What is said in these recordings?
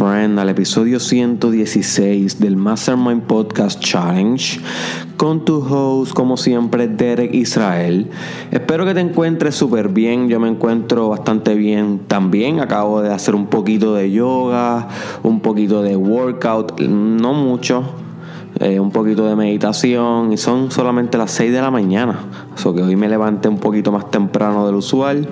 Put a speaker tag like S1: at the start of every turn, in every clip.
S1: Friend, al episodio 116 del Mastermind Podcast Challenge con tu host, como siempre, Derek Israel. Espero que te encuentres súper bien. Yo me encuentro bastante bien también. Acabo de hacer un poquito de yoga, un poquito de workout, no mucho. Eh, un poquito de meditación y son solamente las 6 de la mañana. Eso que hoy me levanté un poquito más temprano del usual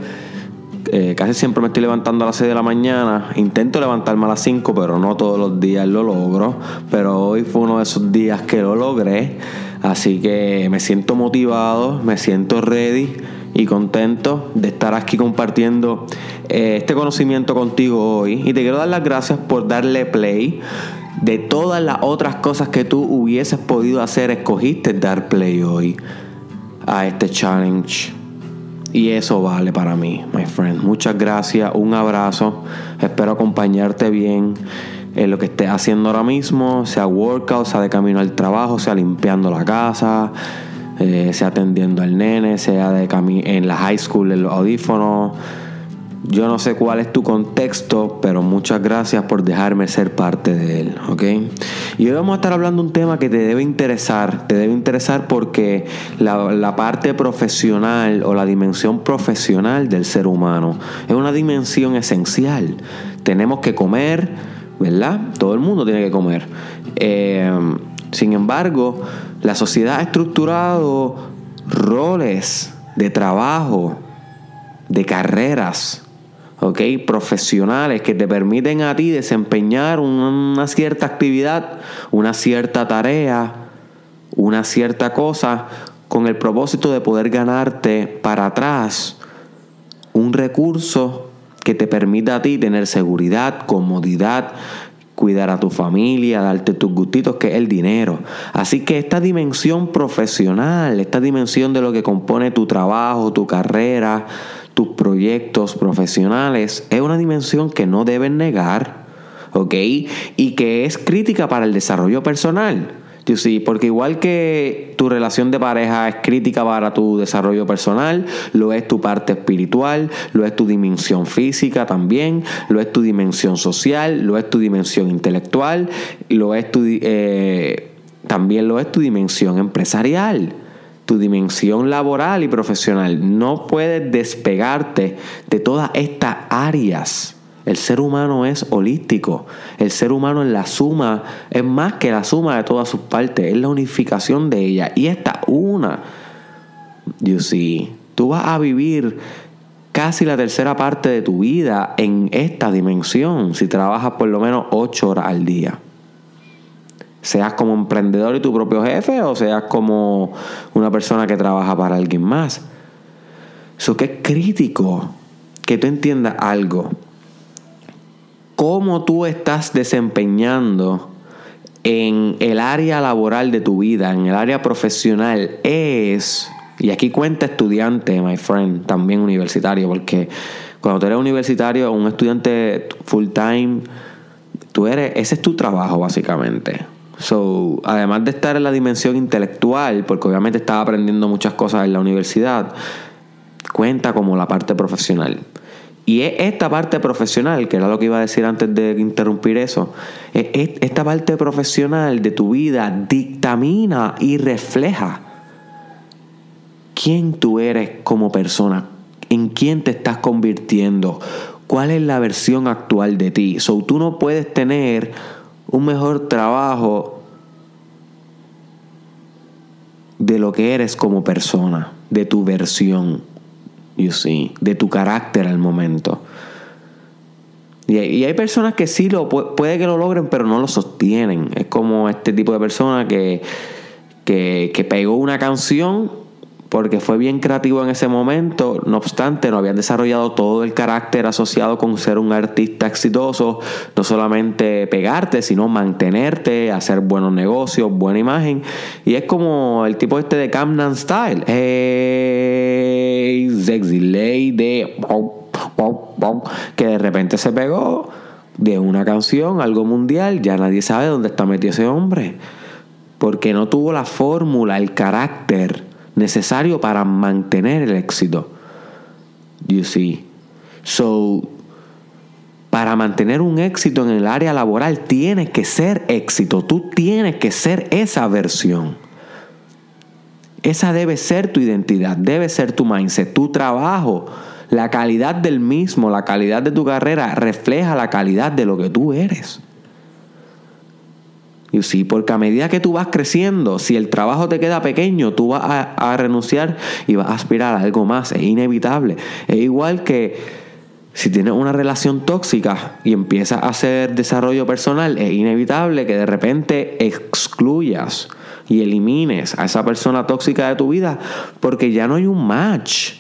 S1: eh, casi siempre me estoy levantando a las 6 de la mañana. Intento levantarme a las 5, pero no todos los días lo logro. Pero hoy fue uno de esos días que lo logré. Así que me siento motivado, me siento ready y contento de estar aquí compartiendo eh, este conocimiento contigo hoy. Y te quiero dar las gracias por darle play. De todas las otras cosas que tú hubieses podido hacer, escogiste dar play hoy a este challenge. Y eso vale para mí, my friend. Muchas gracias, un abrazo. Espero acompañarte bien en lo que estés haciendo ahora mismo, sea workout, sea de camino al trabajo, sea limpiando la casa, eh, sea atendiendo al nene, sea de en la high school, en los audífonos yo no sé cuál es tu contexto, pero muchas gracias por dejarme ser parte de él, ¿ok? Y hoy vamos a estar hablando de un tema que te debe interesar, te debe interesar porque la, parte profesional o la dimensión profesional del ser humano es una dimensión esencial. Tenemos que comer, ¿verdad? Todo el mundo tiene que comer. Eh, sin embargo, la sociedad ha estructurado roles de trabajo, de carreras, ¿ok? Profesionales que te permiten a ti desempeñar una cierta actividad, una cierta tarea, una cierta cosa, con el propósito de poder ganarte para atrás un recurso que te permita a ti tener seguridad, comodidad, cuidar a tu familia, darte tus gustitos, que es el dinero. Así que esta dimensión profesional, esta dimensión de lo que compone tu trabajo, tu carrera, tus proyectos profesionales es una dimensión que no deben negar, ¿ok? Y que es crítica para el desarrollo personal. Sí, porque igual que tu relación de pareja es crítica para tu desarrollo personal, lo es tu parte espiritual, lo es tu dimensión física también, lo es tu dimensión social, lo es tu dimensión intelectual, lo es tu, eh, también lo es tu dimensión empresarial tu dimensión laboral y profesional. No puedes despegarte de todas estas áreas. El ser humano es holístico. El ser humano en la suma es más que la suma de todas sus partes. Es la unificación de ellas. Y esta una. You see. Tú vas a vivir casi la tercera parte de tu vida en esta dimensión si trabajas por lo menos ocho horas al día seas como emprendedor y tu propio jefe o seas como una persona que trabaja para alguien más. Eso que es crítico que tú entiendas algo. Cómo tú estás desempeñando en el área laboral de tu vida, en el área profesional, es, y aquí cuenta estudiante, my friend, también universitario, porque cuando tú eres universitario, un estudiante full time, tú eres, ese es tu trabajo básicamente. So, además de estar en la dimensión intelectual, porque obviamente estaba aprendiendo muchas cosas en la universidad, cuenta como la parte profesional. Y es esta parte profesional, que era lo que iba a decir antes de interrumpir eso, esta parte profesional de tu vida dictamina y refleja quién tú eres como persona, en quién te estás convirtiendo, cuál es la versión actual de ti. So, tú no puedes tener un mejor trabajo de lo que eres como persona, de tu versión, you see, de tu carácter al momento. Y hay, personas que sí lo puede que lo logren, pero no lo sostienen. Es como este tipo de persona que, que, que pegó una canción porque fue bien creativo en ese momento, no obstante no habían desarrollado todo el carácter asociado con ser un artista exitoso, no solamente pegarte, sino mantenerte, hacer buenos negocios, buena imagen, y es como el tipo este de Camnan Style, hey, sexy lady, que de repente se pegó de una canción, algo mundial, ya nadie sabe dónde está metido ese hombre, porque no tuvo la fórmula, el carácter, necesario para mantener el éxito. You see. So, para mantener un éxito en el área laboral tienes que ser éxito, tú tienes que ser esa versión. Esa debe ser tu identidad, debe ser tu mindset, tu trabajo. La calidad del mismo, la calidad de tu carrera refleja la calidad de lo que tú eres. Y sí, porque a medida que tú vas creciendo, si el trabajo te queda pequeño, tú vas a, a, renunciar y vas a aspirar a algo más. Es inevitable. Es igual que si tienes una relación tóxica y empiezas a hacer desarrollo personal, es inevitable que de repente excluyas y elimines a esa persona tóxica de tu vida porque ya no hay un match.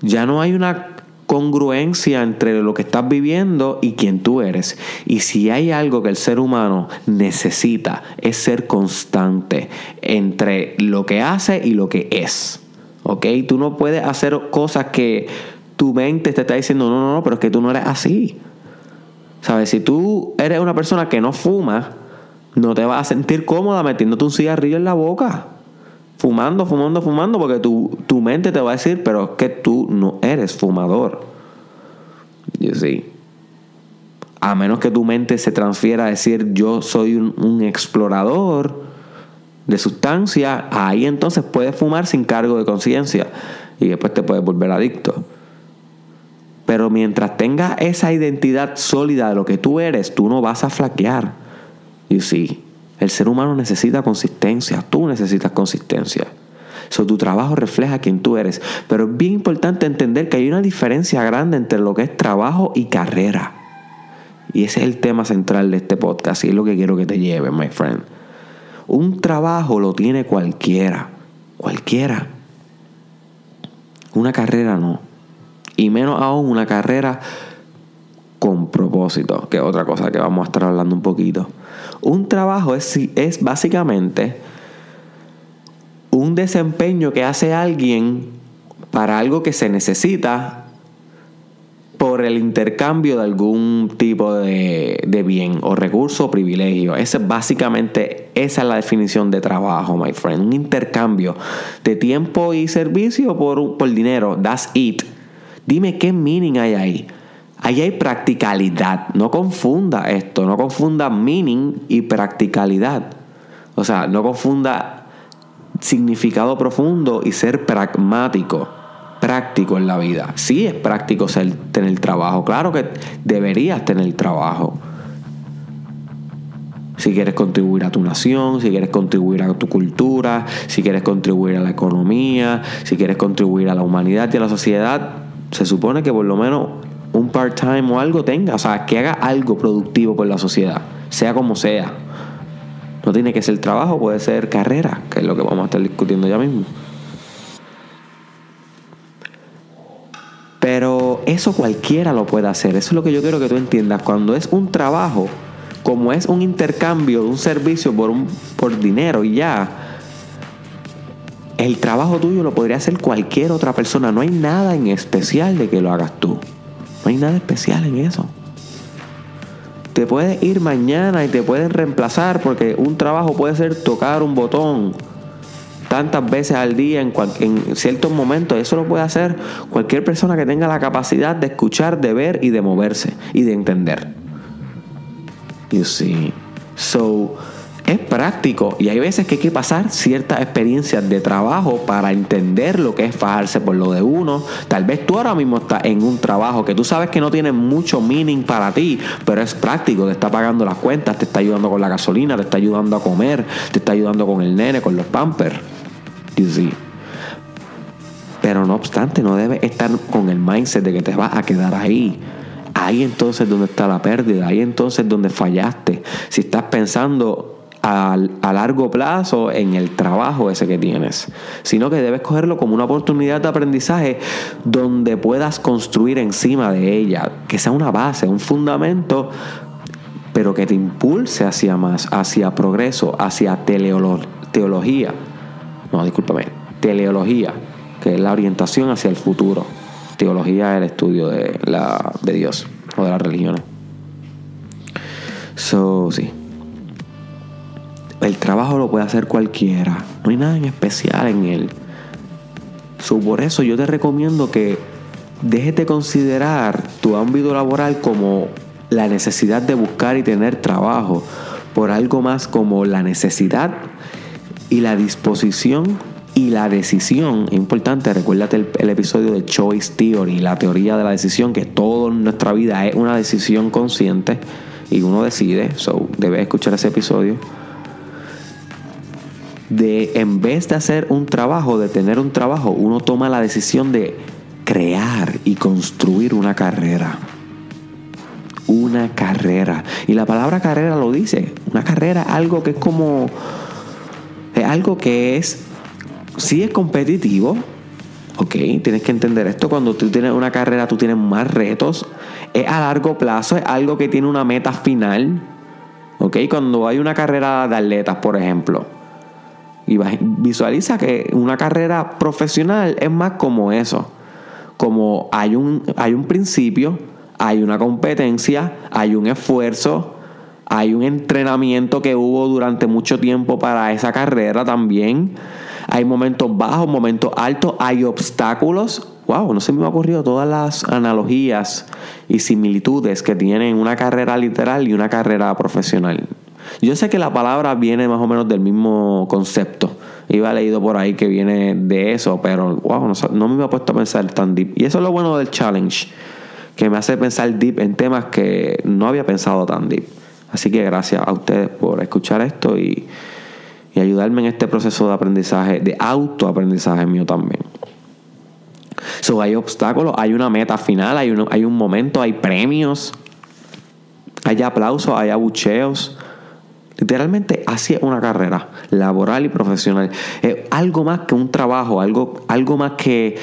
S1: Ya no hay una congruencia entre lo que estás viviendo y quién tú eres. Y si hay algo que el ser humano necesita es ser constante entre lo que hace y lo que es. ¿Ok? Tú no puedes hacer cosas que tu mente te está diciendo, no, no, no, pero es que tú no eres así. ¿Sabes? Si tú eres una persona que no fuma, no te vas a sentir cómoda metiéndote un cigarrillo en la boca. Fumando, fumando, fumando, porque tu, tu mente te va a decir, pero es que tú no eres fumador. Y sí. A menos que tu mente se transfiera a decir, yo soy un, un explorador de sustancia, ahí entonces puedes fumar sin cargo de conciencia y después te puedes volver adicto. Pero mientras tengas esa identidad sólida de lo que tú eres, tú no vas a flaquear. Y sí, el ser humano necesita consistencia, tú necesitas consistencia. So, tu trabajo refleja quién tú eres. Pero es bien importante entender que hay una diferencia grande entre lo que es trabajo y carrera. Y ese es el tema central de este podcast y es lo que quiero que te lleve, my friend. Un trabajo lo tiene cualquiera. Cualquiera. Una carrera no. Y menos aún una carrera con propósito, que es otra cosa que vamos a estar hablando un poquito. Un trabajo es, básicamente un desempeño que hace alguien para algo que se necesita por el intercambio de algún tipo de, bien o recurso o privilegio. Esa es básicamente esa es la definición de trabajo, my friend. Un intercambio de tiempo y servicio por, por dinero. That's it. Dime qué meaning hay ahí. Ahí hay practicalidad. No confunda esto. No confunda meaning y practicalidad. O sea, no confunda significado profundo y ser pragmático. Práctico en la vida. Sí es práctico ser, tener trabajo. Claro que deberías tener trabajo. Si quieres contribuir a tu nación, si quieres contribuir a tu cultura, si quieres contribuir a la economía, si quieres contribuir a la humanidad y a la sociedad, se supone que por lo menos un part-time o algo tenga, o sea, que haga algo productivo por la sociedad, sea como sea. No tiene que ser trabajo, puede ser carrera, que es lo que vamos a estar discutiendo ya mismo. Pero eso cualquiera lo puede hacer, eso es lo que yo quiero que tú entiendas. Cuando es un trabajo, como es un intercambio de un servicio por, un, por dinero y ya, el trabajo tuyo lo podría hacer cualquier otra persona. No hay nada en especial de que lo hagas tú. No hay nada especial en eso. Te puedes ir mañana y te pueden reemplazar porque un trabajo puede ser tocar un botón tantas veces al día en, en ciertos momentos. Eso lo puede hacer cualquier persona que tenga la capacidad de escuchar, de ver y de moverse y de entender. You see. So, es práctico y hay veces que hay que pasar ciertas experiencias de trabajo para entender lo que es fajarse por lo de uno. Tal vez tú ahora mismo estás en un trabajo que tú sabes que no tiene mucho meaning para ti, pero es práctico, te está pagando las cuentas, te está ayudando con la gasolina, te está ayudando a comer, te está ayudando con el nene, con los pampers. You. Pero no obstante, no debes estar con el mindset de que te vas a quedar ahí. Ahí entonces donde está la pérdida, ahí entonces donde fallaste. Si estás pensando a, largo plazo en el trabajo ese que tienes, sino que debes cogerlo como una oportunidad de aprendizaje donde puedas construir encima de ella, que sea una base, un fundamento, pero que te impulse hacia más, hacia progreso, hacia teleolo teología. No, discúlpame, teleología, que es la orientación hacia el futuro. Teología es el estudio de, la, de Dios o de las religiones. So, sí. El trabajo lo puede hacer cualquiera. No hay nada en especial en él. So, por eso yo te recomiendo que dejes de considerar tu ámbito laboral como la necesidad de buscar y tener trabajo, por algo más como la necesidad y la disposición y la decisión. Es importante, recuérdate el, episodio de Choice Theory, la teoría de la decisión, que todo en nuestra vida es una decisión consciente y uno decide, so debes escuchar ese episodio. De en vez de hacer un trabajo, de tener un trabajo, uno toma la decisión de crear y construir una carrera. Una carrera. Y la palabra carrera lo dice. Una carrera, algo que es como. Es algo que es. Sí es competitivo. Ok, tienes que entender esto. Cuando tú tienes una carrera, tú tienes más retos. Es a largo plazo, es algo que tiene una meta final. Ok, cuando hay una carrera de atletas, por ejemplo. Y visualiza que una carrera profesional es más como eso como hay un, hay un principio, hay una competencia, hay un esfuerzo, hay un entrenamiento que hubo durante mucho tiempo para esa carrera también. Hay momentos bajos, momentos altos, hay obstáculos. Wow, no se me ha ocurrido todas las analogías y similitudes que tienen una carrera literal y una carrera profesional. Yo sé que la palabra viene más o menos del mismo concepto, iba leído por ahí que viene de eso, pero wow, no, me había puesto a pensar tan deep. Y eso es lo bueno del challenge, que me hace pensar deep en temas que no había pensado tan deep. Así que gracias a ustedes por escuchar esto y, ayudarme en este proceso de aprendizaje, de autoaprendizaje mío también. So, hay obstáculos, hay una meta final, hay un, hay un momento, hay premios, hay aplausos, hay abucheos Literalmente así una carrera laboral y profesional. algo más que un trabajo, algo, algo más que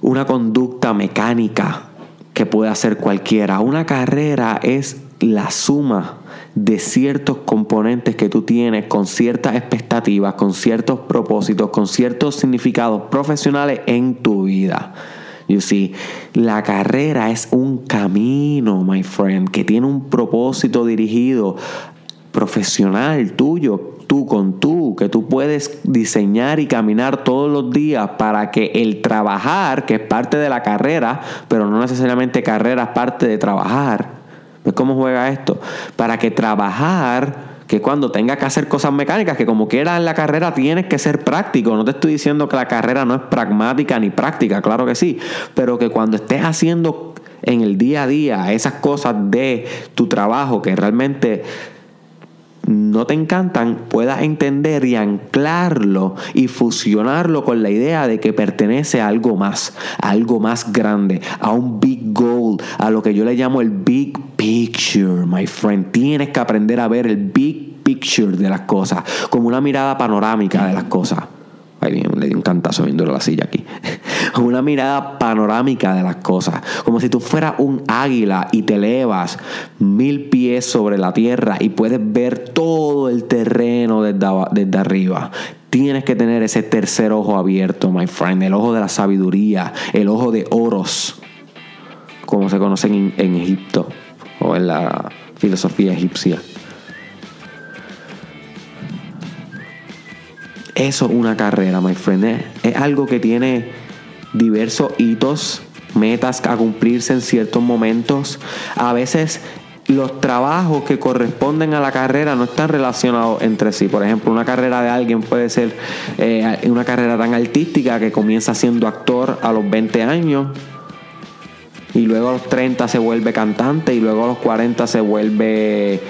S1: una conducta mecánica que puede hacer cualquiera. Una carrera es la suma de ciertos componentes que tú tienes con ciertas expectativas, con ciertos propósitos, con ciertos significados profesionales en tu vida. You see, la carrera es un camino, my friend, que tiene un propósito dirigido profesional tuyo, tú con tú, que tú puedes diseñar y caminar todos los días para que el trabajar, que es parte de la carrera, pero no necesariamente carrera es parte de trabajar. ¿Ves cómo juega esto? Para que trabajar que cuando tengas que hacer cosas mecánicas, que como quieras en la carrera tienes que ser práctico. No te estoy diciendo que la carrera no es pragmática ni práctica, claro que sí, pero que cuando estés haciendo en el día a día esas cosas de tu trabajo que realmente no te encantan, puedas entender y anclarlo y fusionarlo con la idea de que pertenece a algo más, a algo más grande, a un big goal, a lo que yo le llamo el big picture, my friend. Tienes que aprender a ver el big picture de las cosas, como una mirada panorámica de las cosas. Ay, le di un cantazo viendo la silla aquí. Una mirada panorámica de las cosas. Como si tú fueras un águila y te elevas mil pies sobre la tierra y puedes ver todo el terreno desde, desde arriba. Tienes que tener ese tercer ojo abierto, my friend. El ojo de la sabiduría. El ojo de oros. Como se conocen en, en Egipto o en la filosofía egipcia. Eso es una carrera, my friend. Es, algo que tiene diversos hitos, metas a cumplirse en ciertos momentos. A veces los trabajos que corresponden a la carrera no están relacionados entre sí. Por ejemplo, una carrera de alguien puede ser eh, una carrera tan artística que comienza siendo actor a los 20 años y luego a los 30 se vuelve cantante y luego a los 40 se vuelve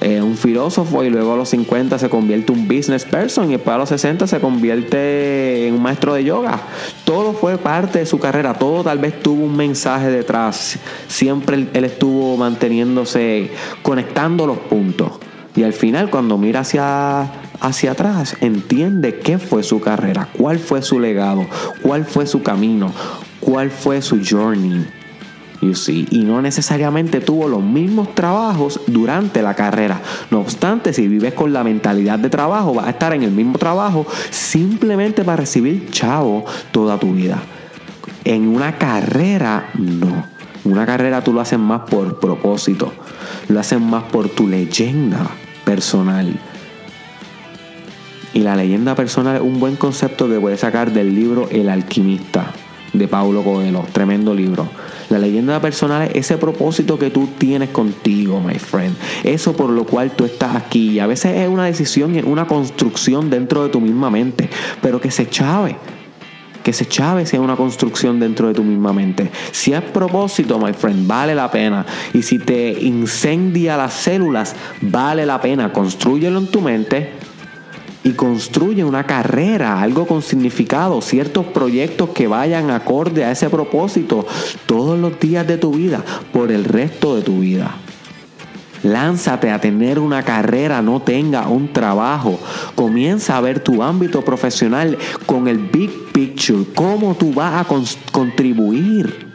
S1: eh, un filósofo y luego a los 50 se convierte un business person y después a los 60 se convierte en un maestro de yoga. Todo fue parte de su carrera, todo tal vez tuvo un mensaje detrás. Siempre él, estuvo manteniéndose, conectando los puntos. Y al final cuando mira hacia, hacia atrás, entiende qué fue su carrera, cuál fue su legado, cuál fue su camino, cuál fue su journey y no necesariamente tuvo los mismos trabajos durante la carrera. No obstante, si vives con la mentalidad de trabajo, vas a estar en el mismo trabajo simplemente para recibir chavo toda tu vida. En una carrera, no. Una carrera tú lo haces más por propósito, lo haces más por tu leyenda personal. Y la leyenda personal es un buen concepto que puedes sacar del libro El alquimista de Paulo Coelho. Tremendo libro. La leyenda personal es ese propósito que tú tienes contigo, my friend. Eso por lo cual tú estás aquí. Y a veces es una decisión y una construcción dentro de tu misma mente, pero que se chave que se chave sea una construcción dentro de tu misma mente. Si es propósito, my friend, vale la pena. Y si te incendia las células, vale la pena. Construyelo en tu mente y construye una carrera, algo con significado, ciertos proyectos que vayan acorde a ese propósito todos los días de tu vida, por el resto de tu vida. Lánzate a tener una carrera, no tenga un trabajo. Comienza a ver tu ámbito profesional con el big picture, cómo tú vas a contribuir.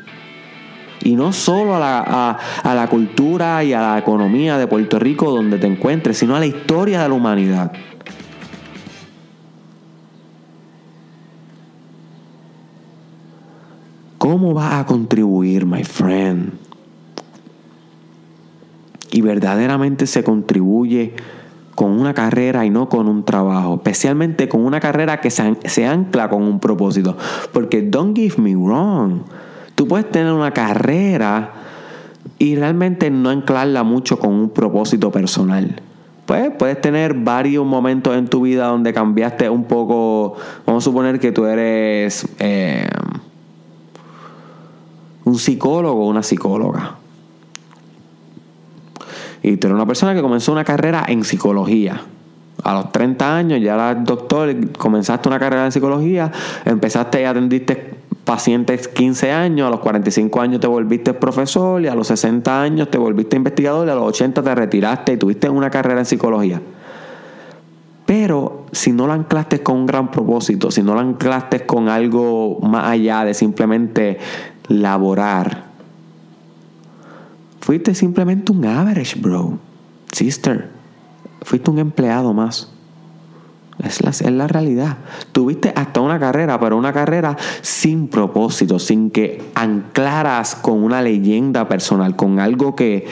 S1: Y no solo a la, a la cultura y a la economía de Puerto Rico donde te encuentres, sino a la historia de la humanidad. ¿Cómo vas a contribuir, my friend? y verdaderamente se contribuye con una carrera y no con un trabajo, especialmente con una carrera que se, ancla con un propósito. Porque don't give me wrong, tú puedes tener una carrera y realmente no anclarla mucho con un propósito personal. Pues puedes tener varios momentos en tu vida donde cambiaste un poco, vamos a suponer que tú eres eh, un psicólogo o una psicóloga y tú eres una persona que comenzó una carrera en psicología. A los 30 años ya eras doctor, comenzaste una carrera en psicología, empezaste y atendiste pacientes 15 años, a los 45 años te volviste profesor y a los 60 años te volviste investigador y a los 80 te retiraste y tuviste una carrera en psicología. Pero si no la anclaste con un gran propósito, si no la anclaste con algo más allá de simplemente laborar, Fuiste simplemente un average, bro. Sister. Fuiste un empleado más. Es la, es la realidad. Tuviste hasta una carrera, pero una carrera sin propósito, sin que anclaras con una leyenda personal, con algo que,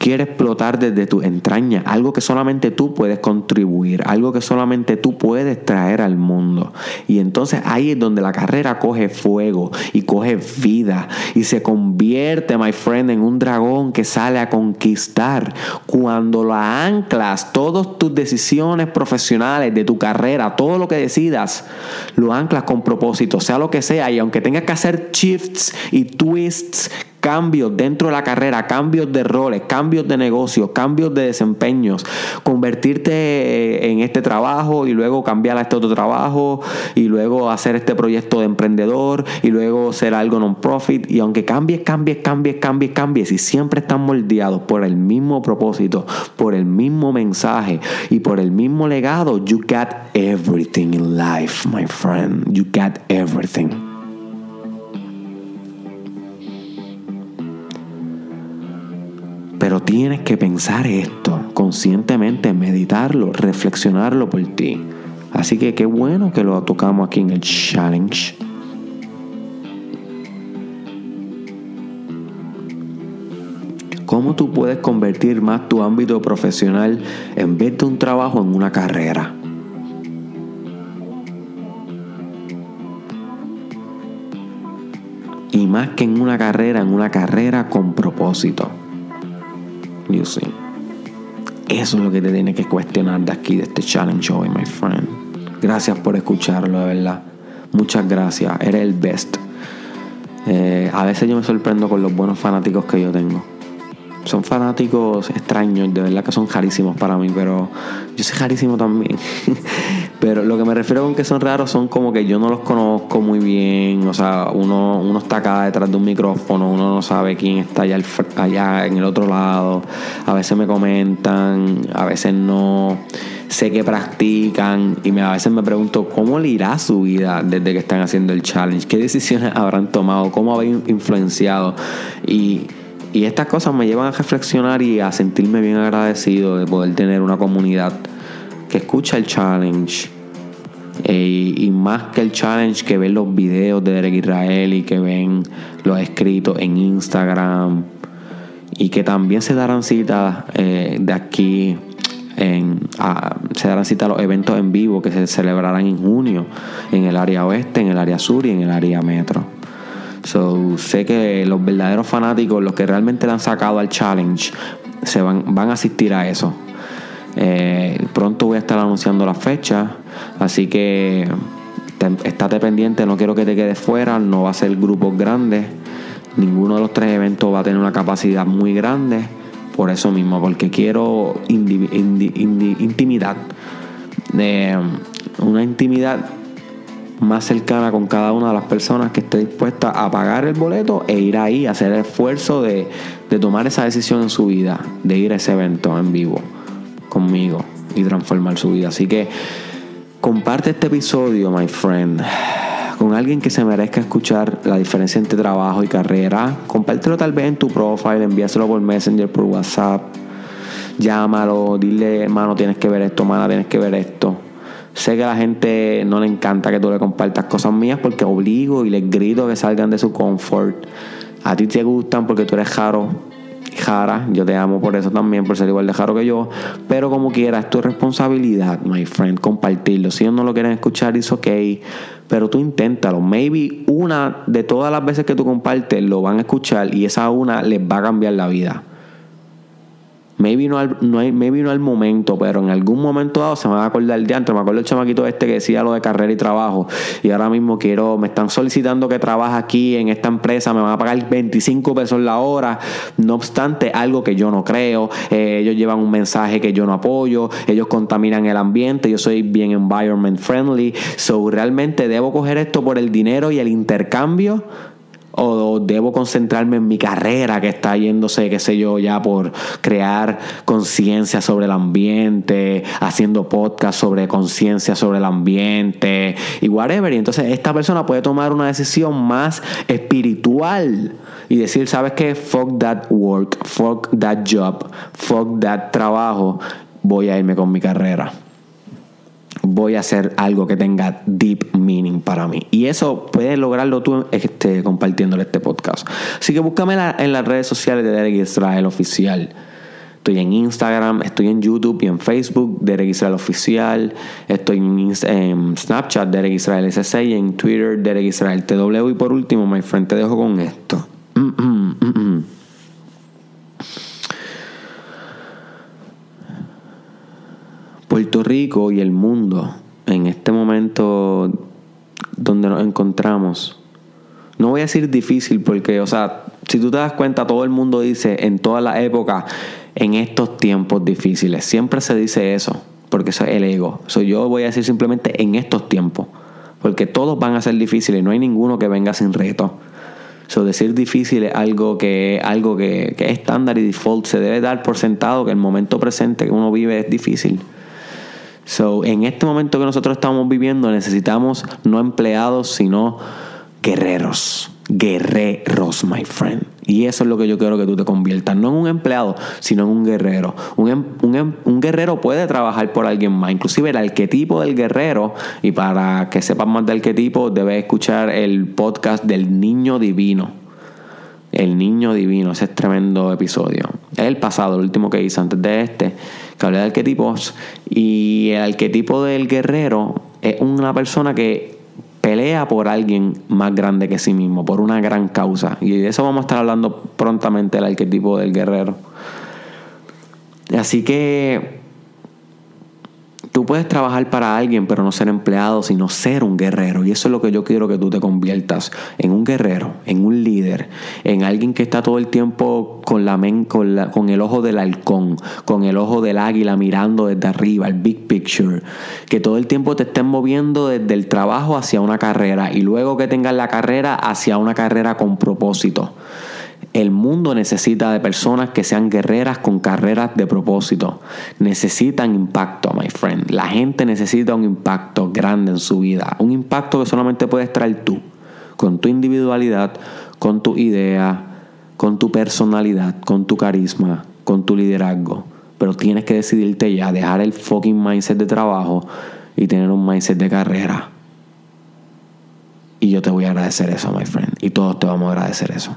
S1: quiere explotar desde tu entraña, algo que solamente tú puedes contribuir, algo que solamente tú puedes traer al mundo. Y entonces ahí es donde la carrera coge fuego y coge vida y se convierte, my friend, en un dragón que sale a conquistar. Cuando la anclas, todas tus decisiones profesionales de tu carrera, todo lo que decidas, lo anclas con propósito, sea lo que sea, y aunque tengas que hacer shifts y twists cambios dentro de la carrera, cambios de roles, cambios de negocios, cambios de desempeños, convertirte eh, en este trabajo y luego cambiar a este otro trabajo y luego hacer este proyecto de emprendedor y luego ser algo non-profit y aunque cambies, cambies, cambies, cambies, cambies y siempre están moldeados por el mismo propósito, por el mismo mensaje y por el mismo legado, you got everything in life, my friend, you got everything. Pero tienes que pensar esto conscientemente, meditarlo, reflexionarlo por ti. Así que qué bueno que lo tocamos aquí en el challenge. ¿Cómo tú puedes convertir más tu ámbito profesional en vez de un trabajo en una carrera? Y más que en una carrera, en una carrera con propósito. Eso es lo que te tiene que cuestionar de aquí, de este challenge hoy, my friend. Gracias por escucharlo, de verdad. Muchas gracias. Eres el best. Eh, a veces yo me sorprendo con los buenos fanáticos que yo tengo son fanáticos extraños, de verdad que son carísimos para mí, pero yo soy carísimo también. pero lo que me refiero con que son raros son como que yo no los conozco muy bien, o sea, uno, uno está acá detrás de un micrófono, uno no sabe quién está allá, allá en el otro lado, a veces me comentan, a veces no sé que practican y me, a veces me pregunto cómo le irá su vida desde que están haciendo el challenge, qué decisiones habrán tomado, cómo habrán influenciado y y estas cosas me llevan a reflexionar y a sentirme bien agradecido de poder tener una comunidad que escucha el challenge. Eh, y más que el challenge, que ven los videos de Derek Israel y que ven los escritos en Instagram. Y que también se darán cita eh, de aquí. En, se darán cita a los eventos en vivo que se celebrarán en junio en el área oeste, en el área sur y en el área metro. So, sé que los verdaderos fanáticos, los que realmente le han sacado al challenge, se van, van a asistir a eso. Eh, pronto voy a estar anunciando la fecha, así que estate pendiente, no quiero que te quedes fuera, no va a ser grupos grandes, ninguno de los tres eventos va a tener una capacidad muy grande, por eso mismo, porque quiero intimidad, eh, una intimidad más cercana con cada una de las personas que esté dispuesta a pagar el boleto e ir ahí, hacer el esfuerzo de tomar esa decisión en su vida, de ir a ese evento en vivo conmigo y transformar su vida. Así que comparte este episodio, my friend, con alguien que se merezca escuchar la diferencia entre trabajo y carrera. Compártelo tal vez en tu profile, envíaselo por Messenger, por WhatsApp. Llámalo, dile, hermano, tienes que ver esto, hermana, tienes que ver esto. Sé que a la gente no le encanta que tú le compartas cosas mías porque obligo y les grito que salgan de su confort. A ti te gustan porque tú eres jaro Jara, yo te amo por eso también, por ser igual de jaro que yo. Pero como quieras, es tu responsabilidad, my friend, compartirlo. Si ellos no lo quieren escuchar, es ok. Pero tú inténtalo. Maybe una de todas las veces que tú compartes lo van a escuchar y esa una les va a cambiar la vida. Maybe no, al, no hay, maybe al momento, pero en algún momento dado se me va a acordar de antes. Me acuerdo el chamaquito este que decía lo de carrera y trabajo. Y ahora mismo quiero, me están solicitando que trabaje aquí en esta empresa, me van a pagar 25 pesos la hora. No obstante, algo que yo no creo. Eh, ellos llevan un mensaje que yo no apoyo. Ellos contaminan el ambiente. Yo soy bien environment friendly. So realmente debo coger esto por el dinero y el intercambio o debo concentrarme en mi carrera que está yéndose, qué sé yo, ya por crear conciencia sobre el ambiente, haciendo podcast sobre conciencia sobre el ambiente y whatever. Y entonces esta persona puede tomar una decisión más espiritual y decir, ¿sabes qué? Fuck that work, fuck that job, fuck that trabajo, voy a irme con mi carrera voy a hacer algo que tenga deep meaning para mí. Y eso puedes lograrlo tú este, compartiéndole este podcast. Así que búscame en las redes sociales de Derek Israel Oficial. Estoy en Instagram, estoy en YouTube y en Facebook, Derek Israel Oficial. Estoy en, Snapchat, Derek Israel SC y en Twitter, Derek Israel TW. Y por último, my friend, te dejo con esto. Mm, mm, Puerto Rico y el mundo en este momento donde nos encontramos, no voy a decir difícil porque, o sea, si tú te das cuenta, todo el mundo dice en toda la época, en estos tiempos difíciles, siempre se dice eso, porque eso es el ego. So, yo voy a decir simplemente en estos tiempos, porque todos van a ser difíciles, no hay ninguno que venga sin reto. So, decir difícil es algo que, algo que, que es estándar y default, se debe dar por sentado que el momento presente que uno vive es difícil. So, en este momento que nosotros estamos viviendo necesitamos no empleados, sino guerreros. Guerreros, my friend. Y eso es lo que yo quiero que tú te conviertas. No en un empleado, sino en un guerrero. Un, em, em, un, guerrero puede trabajar por alguien más. Inclusive el arquetipo del guerrero, y para que sepas más del arquetipo, debes escuchar el podcast del niño divino. El niño divino, ese es tremendo episodio. Es el pasado, el último que hice antes de este que hablé de arquetipos, y el arquetipo del guerrero es una persona que pelea por alguien más grande que sí mismo, por una gran causa. Y de eso vamos a estar hablando prontamente, el arquetipo del guerrero. Así que Tú puedes trabajar para alguien, pero no ser empleado, sino ser un guerrero. Y eso es lo que yo quiero que tú te conviertas en un guerrero, en un líder, en alguien que está todo el tiempo con, la con, con el ojo del halcón, con el ojo del águila mirando desde arriba, el big picture. Que todo el tiempo te estén moviendo desde el trabajo hacia una carrera y luego que tengas la carrera hacia una carrera con propósito. El mundo necesita de personas que sean guerreras con carreras de propósito. Necesitan impacto, my friend. La gente necesita un impacto grande en su vida. Un impacto que solamente puedes traer tú, con tu individualidad, con tu idea, con tu personalidad, con tu carisma, con tu liderazgo. Pero tienes que decidirte ya, dejar el fucking mindset de trabajo y tener un mindset de carrera. Y yo te voy a agradecer eso, my friend. Y todos te vamos a agradecer eso.